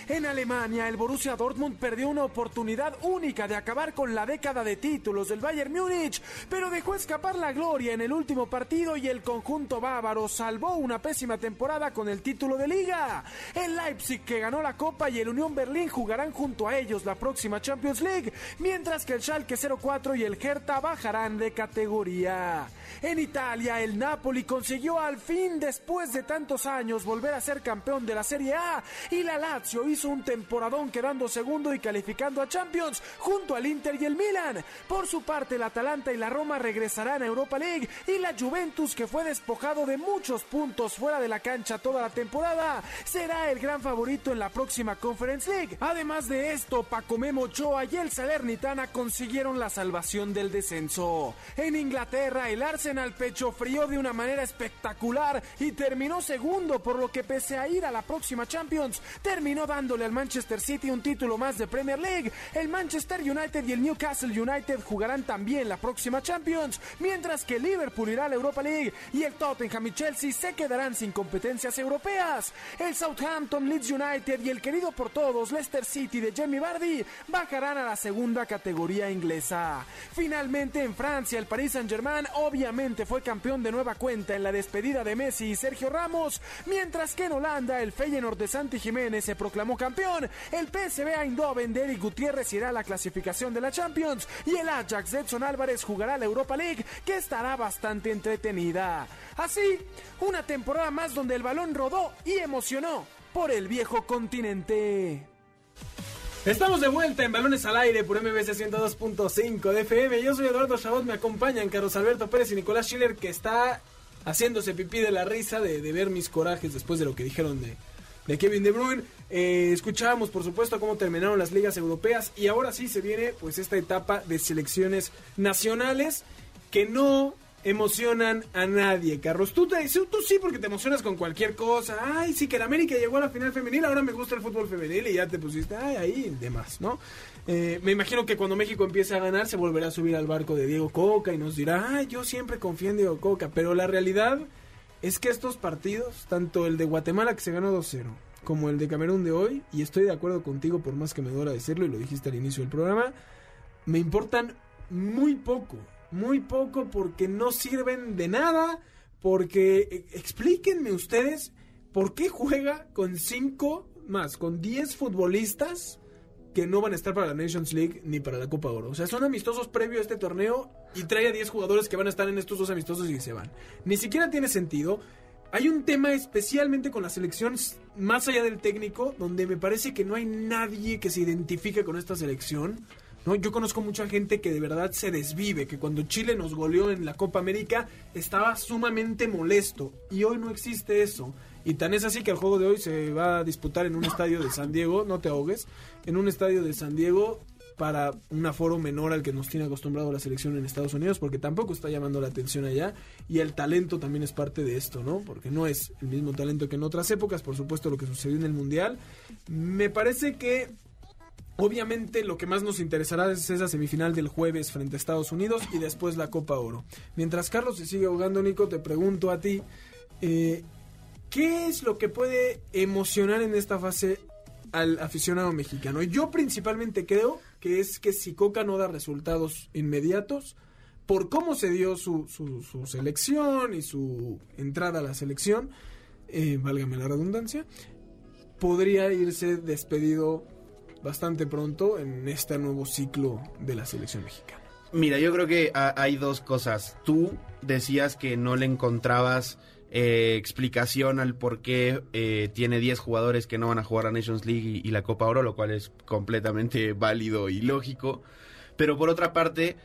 En Alemania, el Borussia Dortmund perdió una oportunidad única de acabar con la década de títulos del Bayern Múnich, pero dejó escapar la gloria en el último partido y el conjunto bávaro salvó una pésima temporada con el título de liga. El Leipzig, que ganó la Copa, y el Unión Berlín jugarán junto a ellos la próxima Champions League, mientras que el Schalke 04 y el Hertha bajarán de categoría. En Italia, el Napoli consiguió al fin, después de tantos años, volver a ser campeón de la Serie A y la Lazio hizo un temporadón quedando segundo y calificando a Champions junto al Inter y el Milan. Por su parte, el Atalanta y la Roma regresarán a Europa League y la Juventus, que fue despojado de muchos puntos fuera de la cancha toda la temporada, será el gran favorito en la próxima Conference League. Además de esto, Paco Memo Ochoa y el Salernitana consiguieron la salvación del descenso. En Inglaterra, el Arsenal pecho frío de una manera espectacular y terminó segundo, por lo que pese a ir a la próxima Champions, terminó dándole al Manchester City un título más de Premier League. El Manchester United y el Newcastle United jugarán también la próxima Champions, mientras que Liverpool irá a la Europa League y el Tottenham y Chelsea se quedarán sin competencias europeas. El Southampton, Leeds United y el querido por todos Leicester City de Jamie Vardy bajarán a la segunda categoría inglesa. Finalmente en Francia, el Paris Saint-Germain obviamente fue campeón de nueva cuenta en la despedida de Messi y Sergio Ramos, mientras que en Holanda el Feyenoord de Santi Jiménez se proclamó campeón, el PSV Eindhoven de Eric Gutiérrez irá a la clasificación de la Champions y el Ajax de Edson Álvarez jugará la Europa League, que estará bastante entretenida. Así, una temporada más donde el balón rodó y emocionó por el viejo continente. Estamos de vuelta en Balones al Aire por MBC 102.5 de FM. Yo soy Eduardo Chabot, me acompañan Carlos Alberto Pérez y Nicolás Schiller que está haciéndose pipí de la risa de, de ver mis corajes después de lo que dijeron de, de Kevin De Bruyne. Eh, escuchábamos, por supuesto, cómo terminaron las ligas europeas y ahora sí se viene pues esta etapa de selecciones nacionales que no emocionan a nadie, Carlos. Tú, te, tú sí porque te emocionas con cualquier cosa. Ay, sí que el América llegó a la final femenil, ahora me gusta el fútbol femenil y ya te pusiste, ay, ahí, demás, ¿no? Eh, me imagino que cuando México empiece a ganar se volverá a subir al barco de Diego Coca y nos dirá, ay, yo siempre confío en Diego Coca, pero la realidad es que estos partidos, tanto el de Guatemala que se ganó 2-0, como el de Camerún de hoy, y estoy de acuerdo contigo por más que me duela decirlo, y lo dijiste al inicio del programa, me importan muy poco, muy poco porque no sirven de nada, porque eh, explíquenme ustedes por qué juega con 5 más, con 10 futbolistas que no van a estar para la Nations League ni para la Copa Oro. O sea, son amistosos previo a este torneo y trae a 10 jugadores que van a estar en estos dos amistosos y se van. Ni siquiera tiene sentido. Hay un tema especialmente con la selección más allá del técnico, donde me parece que no hay nadie que se identifique con esta selección. ¿No? Yo conozco mucha gente que de verdad se desvive, que cuando Chile nos goleó en la Copa América estaba sumamente molesto y hoy no existe eso. Y tan es así que el juego de hoy se va a disputar en un estadio de San Diego, no te ahogues, en un estadio de San Diego para un aforo menor al que nos tiene acostumbrado la selección en Estados Unidos, porque tampoco está llamando la atención allá, y el talento también es parte de esto, ¿no? Porque no es el mismo talento que en otras épocas, por supuesto lo que sucedió en el Mundial. Me parece que Obviamente lo que más nos interesará es esa semifinal del jueves frente a Estados Unidos y después la Copa Oro. Mientras Carlos se sigue ahogando, Nico, te pregunto a ti, eh, ¿qué es lo que puede emocionar en esta fase al aficionado mexicano? Yo principalmente creo que es que si Coca no da resultados inmediatos, por cómo se dio su, su, su selección y su entrada a la selección, eh, válgame la redundancia, podría irse despedido bastante pronto en este nuevo ciclo de la selección mexicana. Mira, yo creo que ha- hay dos cosas. Tú decías que no le encontrabas eh, explicación al por qué eh, tiene 10 jugadores que no van a jugar la Nations League y la Copa Oro, lo cual es completamente válido y lógico. Pero por otra parte,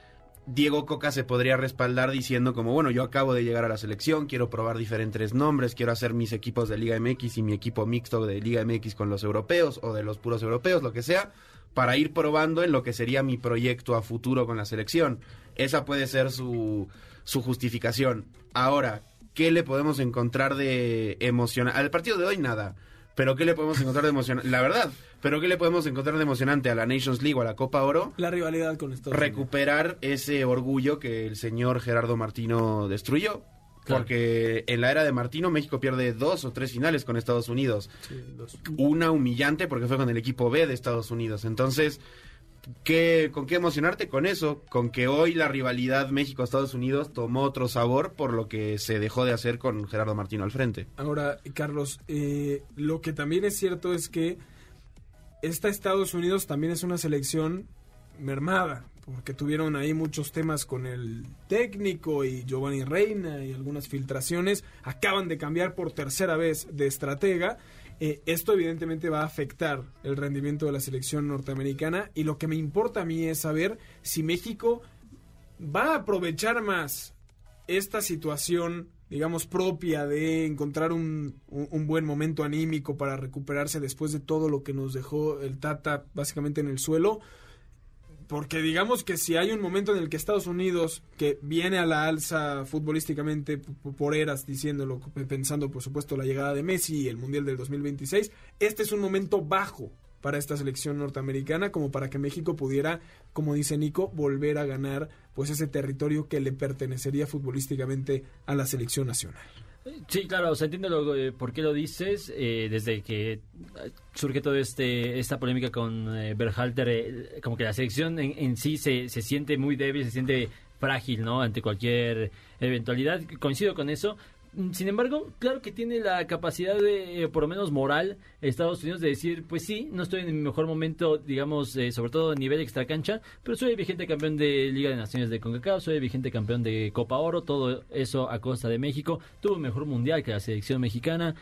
Diego Coca se podría respaldar diciendo como, bueno, yo acabo de llegar a la selección, quiero probar diferentes nombres, quiero hacer mis equipos de Liga MX y mi equipo mixto de Liga MX con los europeos o de los puros europeos, lo que sea, para ir probando en lo que sería mi proyecto a futuro con la selección. Esa puede ser su, su justificación. Ahora, ¿qué le podemos encontrar de emocionante? Al partido de hoy nada. Pero ¿qué le podemos encontrar de emocionante? La verdad, pero ¿qué le podemos encontrar de emocionante a la Nations League o a la Copa Oro? La rivalidad con Estados Unidos. recuperar ese orgullo que el señor Gerardo Martino destruyó. Porque en la era de Martino México pierde dos o tres finales con Estados Unidos. Sí, dos. Una humillante porque fue con el equipo B de Estados Unidos. Entonces, ¿qué, ¿con qué emocionarte con eso? Con que hoy la rivalidad México-Estados Unidos tomó otro sabor por lo que se dejó de hacer con Gerardo Martino al frente. Ahora, Carlos, eh, lo que también es cierto es que esta Estados Unidos también es una selección mermada, porque tuvieron ahí muchos temas con el técnico y Giovanni Reina y algunas filtraciones. Acaban de cambiar por tercera vez de estratega. Eh, esto evidentemente va a afectar el rendimiento de la selección norteamericana y lo que me importa a mí es saber si México va a aprovechar más esta situación, digamos, propia de encontrar un, un- un buen momento anímico para recuperarse después de todo lo que nos dejó el Tata básicamente en el suelo, porque digamos que si hay un momento en el que Estados Unidos, que viene a la alza futbolísticamente por eras, diciéndolo, pensando por supuesto la llegada de Messi y el Mundial del 2026, este es un momento bajo para esta selección norteamericana como para que México pudiera, como dice Nico, volver a ganar pues ese territorio que le pertenecería futbolísticamente a la selección nacional. Sí, claro, o sea, entiendo lo, eh, por qué lo dices. Eh, desde que eh, surge toda este, esta polémica con Berhalter, como que la selección en, en sí se, se siente muy débil, se siente frágil, ¿no? Ante cualquier eventualidad. Coincido con eso, sin embargo, claro que tiene la capacidad de, eh, por lo menos moral, Estados Unidos de decir, pues sí, no estoy en mi mejor momento, digamos, eh, sobre todo a nivel extracancha, pero soy vigente campeón de Liga de Naciones de CONCACAF, soy vigente campeón de Copa Oro, todo eso a costa de México, tuvo mejor mundial que la selección mexicana,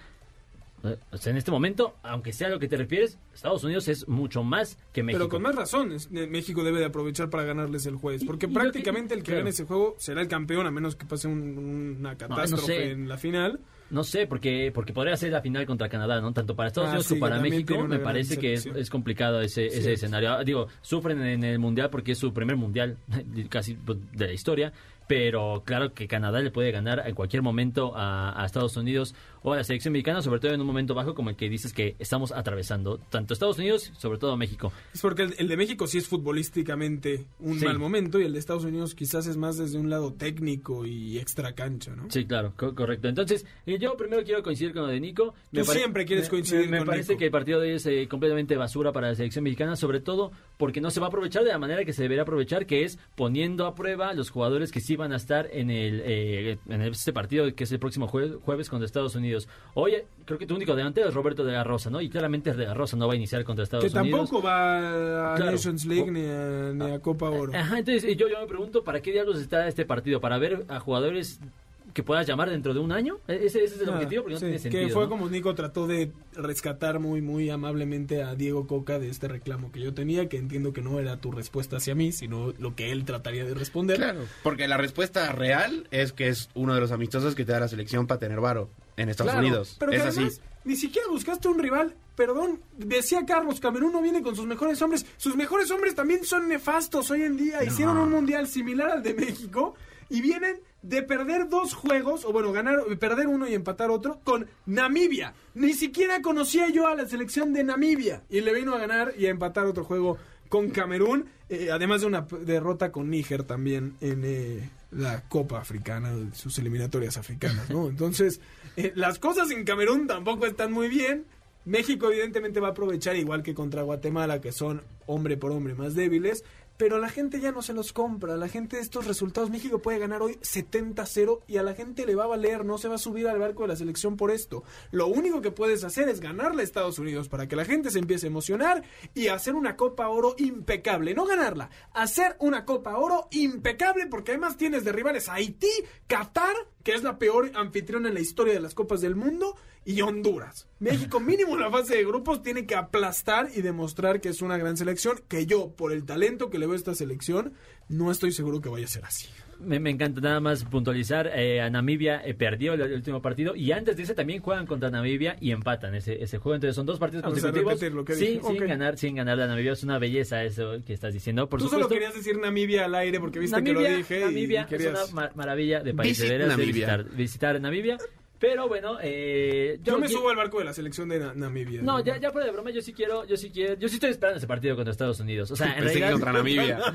o sea, en este momento, aunque sea a lo que te refieres, Estados Unidos es mucho más que México. Pero con más razones, México debe de aprovechar para ganarles el jueves, porque prácticamente el que gane ese juego será el campeón, a menos que pase una catástrofe en la final. No sé, porque porque podría ser la final contra Canadá, ¿no? Tanto para Estados ah, Unidos como para México, me parece que es, complicado ese, ese escenario. Ah, digo, sufren en el Mundial porque es su primer Mundial casi pues, de la historia, pero claro que Canadá le puede ganar en cualquier momento a, Estados Unidos o a la selección mexicana, sobre todo en un momento bajo como el que dices que estamos atravesando, tanto Estados Unidos, sobre todo México. Es porque el, de México sí es futbolísticamente un mal momento y el de Estados Unidos quizás es más desde un lado técnico y extra cancha, ¿no? Sí, claro, correcto. Entonces, eh, yo primero quiero coincidir con lo de Nico. Tú siempre quieres coincidir me, me parece que el partido de hoy es eh, completamente basura para la selección mexicana, sobre todo porque no se va a aprovechar de la manera que se debería aprovechar, que es poniendo a prueba los jugadores que sí van a estar en el eh, en este partido que es el próximo jueves, contra Estados Unidos. Oye, creo que tu único delantero es Roberto de la Rosa, ¿no? Y claramente de la Rosa no va a iniciar contra Estados Unidos. Que tampoco va a Nations League ni, a, Copa Oro. Ajá, entonces yo, yo me pregunto, ¿para qué diablos está este partido? ¿Para ver a jugadores que puedas llamar dentro de un año. E-, ese, es el ah, objetivo, porque no tiene sentido. Que fue como Nico trató de rescatar muy, muy amablemente a Diego Coca de este reclamo que yo tenía, que entiendo que no era tu respuesta hacia mí, sino lo que él trataría de responder. Claro, porque la respuesta real es que es uno de los amistosos que te da la selección para tener varo en Estados Unidos. Pero es así. Ni siquiera buscaste un rival perdón, decía Carlos, Camerún no viene con sus mejores hombres. Sus mejores hombres también son nefastos hoy en día. Hicieron un mundial similar al de México y vienen de perder dos juegos, o bueno, ganar, perder uno y empatar otro, con Namibia. Ni siquiera conocía yo a la selección de Namibia. Y le vino a ganar y a empatar otro juego con Camerún, eh, además de una derrota con Níger también en eh, la Copa Africana, sus eliminatorias africanas, ¿no? Entonces, eh, las cosas en Camerún tampoco están muy bien. México evidentemente va a aprovechar igual que contra Guatemala, que son hombre por hombre más débiles, pero la gente ya no se los compra. La gente de estos resultados, México puede ganar hoy 70-0 y a la gente le va a valer, no se va a subir al barco de la selección por esto. Lo único que puedes hacer es ganarle a Estados Unidos para que la gente se empiece a emocionar y hacer una Copa Oro impecable. No ganarla, hacer una Copa Oro impecable porque además tienes de rivales Haití, Qatar, que es la peor anfitriona en la historia de las Copas del Mundo, y Honduras. México mínimo en la fase de grupos tiene que aplastar y demostrar que es una gran selección, que yo, por el talento que le veo a esta selección, no estoy seguro que vaya a ser así. Me, encanta nada más puntualizar, eh, a Namibia eh, perdió el, último partido y antes de ese también juegan contra Namibia y empatan ese, ese juego, entonces son dos partidos consecutivos sí, sin ganar, sin ganar la Namibia, es una belleza eso que estás diciendo. Por Tú solo querías decir Namibia al aire porque viste que lo dije. Namibia es una maravilla de país, de visitar, visitar Namibia. Pero bueno, eh, yo, me subo al barco de la selección de Namibia. No, ya, ya fuera de broma, yo sí quiero, yo sí quiero, yo sí estoy esperando ese partido contra Estados Unidos. O sea, en realidad. contra Namibia.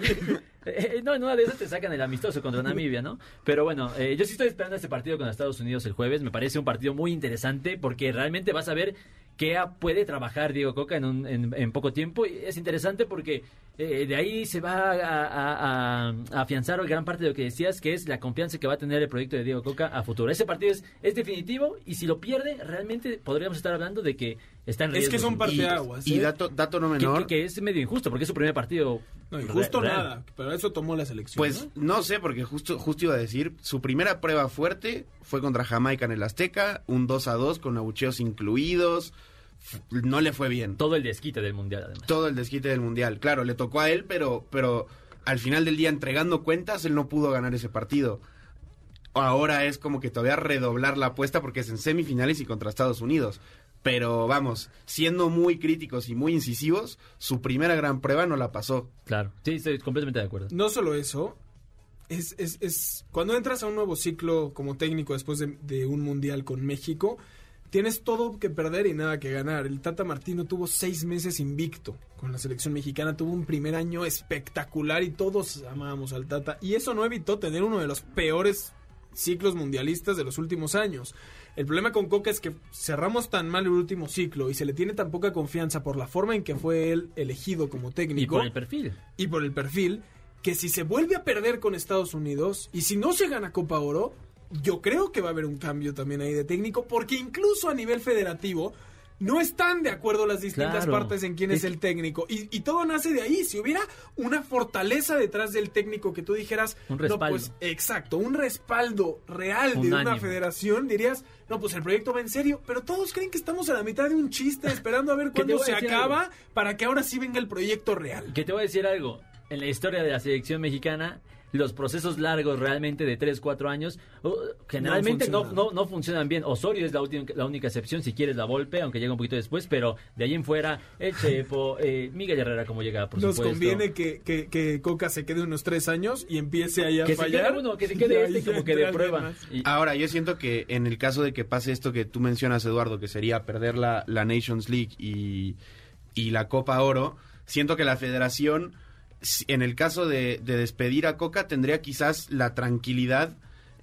Eh, no, en una de esas te sacan el amistoso contra Namibia, ¿no? Pero bueno, eh, yo sí estoy esperando ese partido contra Estados Unidos el jueves. Me parece un partido muy interesante porque realmente vas a ver qué puede trabajar Diego Coca en, un, en, poco tiempo. Y es interesante porque eh, de ahí se va a, afianzar gran parte de lo que decías, que es la confianza que va a tener el proyecto de Diego Coca a futuro. Ese partido es, es definitivo y si lo pierde, realmente podríamos estar hablando de que está en riesgo. Es que son parteaguas. Y, y dato, dato no menor. Que, es medio injusto porque es su primer partido. No, injusto nada, pero eso tomó la selección. Pues ¿no? sé, porque justo, justo iba a decir, su primera prueba fuerte fue contra Jamaica en el Azteca, un 2 a 2 con abucheos incluidos no le fue bien. Todo el desquite del mundial, además. Todo el desquite del mundial. Claro, le tocó a él, pero, pero al final del día, entregando cuentas, él no pudo ganar ese partido. Ahora es como que todavía redoblar la apuesta porque es en semifinales y contra Estados Unidos. pero vamos, siendo muy críticos y muy incisivos, su primera gran prueba no la pasó. Claro, sí, estoy completamente de acuerdo. No solo eso, es, es, es cuando entras a un nuevo ciclo como técnico después de, de un mundial con México, tienes todo que perder y nada que ganar. El Tata Martino tuvo seis meses invicto con la selección mexicana, tuvo un primer año espectacular y todos amábamos al Tata. Y eso no evitó tener uno de los peores ciclos mundialistas de los últimos años. El problema con Coca es que cerramos tan mal el último ciclo y se le tiene tan poca confianza por la forma en que fue él elegido como técnico. Y por el perfil. Y por el perfil, que si se vuelve a perder con Estados Unidos y si no se gana Copa Oro, yo creo que va a haber un cambio también ahí de técnico, porque incluso a nivel federativo no están de acuerdo las distintas Claro. partes en quién es, el técnico. Y, y todo nace de ahí. Si hubiera una fortaleza detrás del técnico que tú dijeras, Un no, respaldo. pues exacto, un respaldo real de una federación, dirías, no, pues el proyecto va en serio, pero todos creen que estamos a la mitad de un chiste esperando a ver cuándo se acaba para que ahora sí venga el proyecto real. Que te voy a decir algo. En la historia de la selección mexicana, los procesos largos realmente de 3, 4 años, uh, generalmente no, funcionan. no, no funcionan bien. Osorio es la, última- la única excepción, si quieres la Volpe, aunque llega un poquito después, pero de ahí en fuera, el Chepo, eh, Miguel Herrera como llega, por Nos supuesto. conviene que, que, que Coca se quede unos tres años y empiece ahí a Que se fallar. quede uno, que se quede este como que de prueba. Y- Ahora, yo siento que en el caso de que pase esto que tú mencionas, Eduardo, que sería perder la, la Nations League y, y la Copa Oro, siento que la federación, en el caso de, de despedir a Coca, tendría quizás la tranquilidad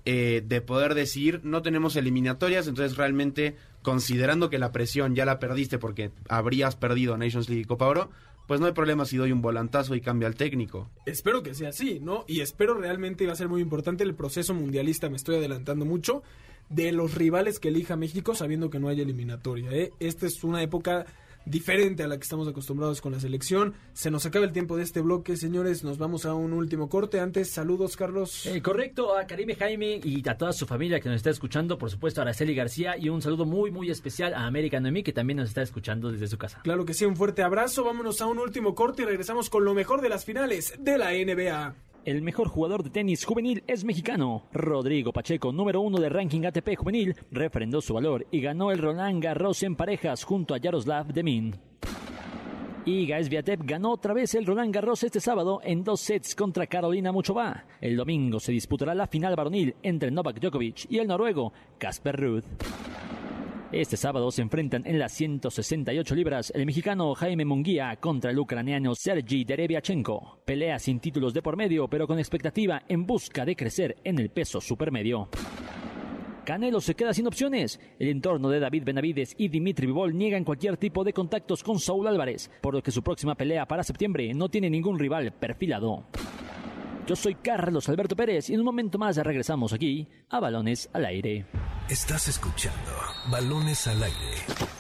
eh, de poder decir, no tenemos eliminatorias, entonces realmente, considerando que la presión ya la perdiste porque habrías perdido Nations League y Copa Oro, pues no hay problema si doy un volantazo y cambio al técnico. Espero que sea así, ¿no? Y espero realmente va a ser muy importante el proceso mundialista, me estoy adelantando mucho, de los rivales que elija México sabiendo que no hay eliminatoria, ¿eh? Esta es una época diferente a la que estamos acostumbrados con la selección. Se nos acaba el tiempo de este bloque, señores, nos vamos a un último corte. Antes, saludos, Carlos. Eh, correcto, a Karime Jaime y a toda su familia que nos está escuchando, por supuesto a Araceli García y un saludo muy muy especial a América Noemí que también nos está escuchando desde su casa. Claro que sí, un fuerte abrazo. Vámonos a un último corte y regresamos con lo mejor de las finales de la NBA. El mejor jugador de tenis juvenil es mexicano. Rodrigo Pacheco, número uno de ranking ATP juvenil, refrendó su valor y ganó el Roland Garros en parejas junto a Yaroslav Demin. Iga Swiatek ganó otra vez el Roland Garros este sábado en dos sets contra Carolina Muchova. El domingo se disputará la final varonil entre Novak Djokovic y el noruego Casper Ruud. Este sábado se enfrentan en las 168 libras el mexicano Jaime Munguía contra el ucraniano Sergi Dereviachenko. Pelea sin títulos de por medio, pero con expectativa en busca de crecer en el peso supermedio. Canelo se queda sin opciones. El entorno de David Benavides y Dimitri Vivol niegan cualquier tipo de contactos con Saúl Álvarez, por lo que su próxima pelea para septiembre no tiene ningún rival perfilado. Yo soy Carlos Alberto Pérez y en un momento más regresamos aquí a Balones al Aire. Estás escuchando Balones al aire.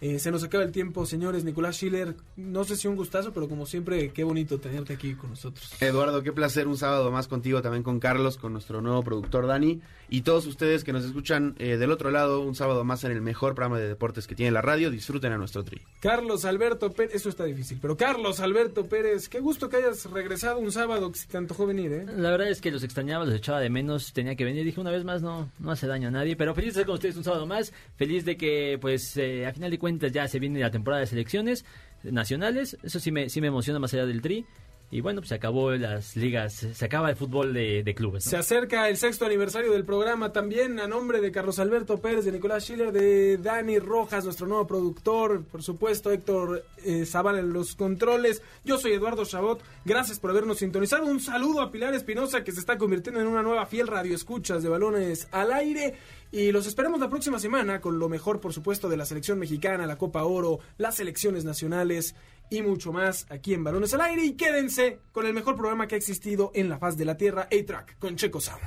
Eh, se nos acaba el tiempo, señores. Nicolás Schiller, no sé si un gustazo, pero como siempre, qué bonito tenerte aquí con nosotros. Eduardo, qué placer un sábado más contigo, también con Carlos, con nuestro nuevo productor Dani y todos ustedes que nos escuchan eh, del otro lado, un sábado más en el mejor programa de deportes que tiene la radio. Disfruten a nuestro tri. Carlos Alberto Pérez, eso está difícil, pero Carlos Alberto Pérez, qué gusto que hayas regresado un sábado que se te antojó venir, ¿eh? La verdad es que los extrañaba, los echaba de menos, tenía que venir. Dije una vez más, no, no hace daño a nadie, pero feliz de estar con ustedes un sábado más. Feliz de que, pues, eh, a final de ya se viene la temporada de selecciones nacionales. Eso sí me, sí me emociona más allá del tri. Y bueno, pues se acabó las ligas, se acaba el fútbol de, clubes. Se acerca el sexto aniversario del programa también a nombre de Carlos Alberto Pérez, de Nicolás Schiller, de Dani Rojas, nuestro nuevo productor, por supuesto Héctor eh, Zavala en los controles. Yo soy Eduardo Chabot, gracias por habernos sintonizado. Un saludo a Pilar Espinosa que se está convirtiendo en una nueva fiel radio escuchas de balones al aire. Y los esperamos la próxima semana con lo mejor, por supuesto, de la selección mexicana, la Copa Oro, las selecciones nacionales y mucho más aquí en Balones al Aire. Y quédense con el mejor programa que ha existido en la faz de la Tierra, A-Track, con Checo Sound.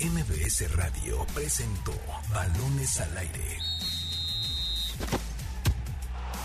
MBS Radio presentó Balones al aire.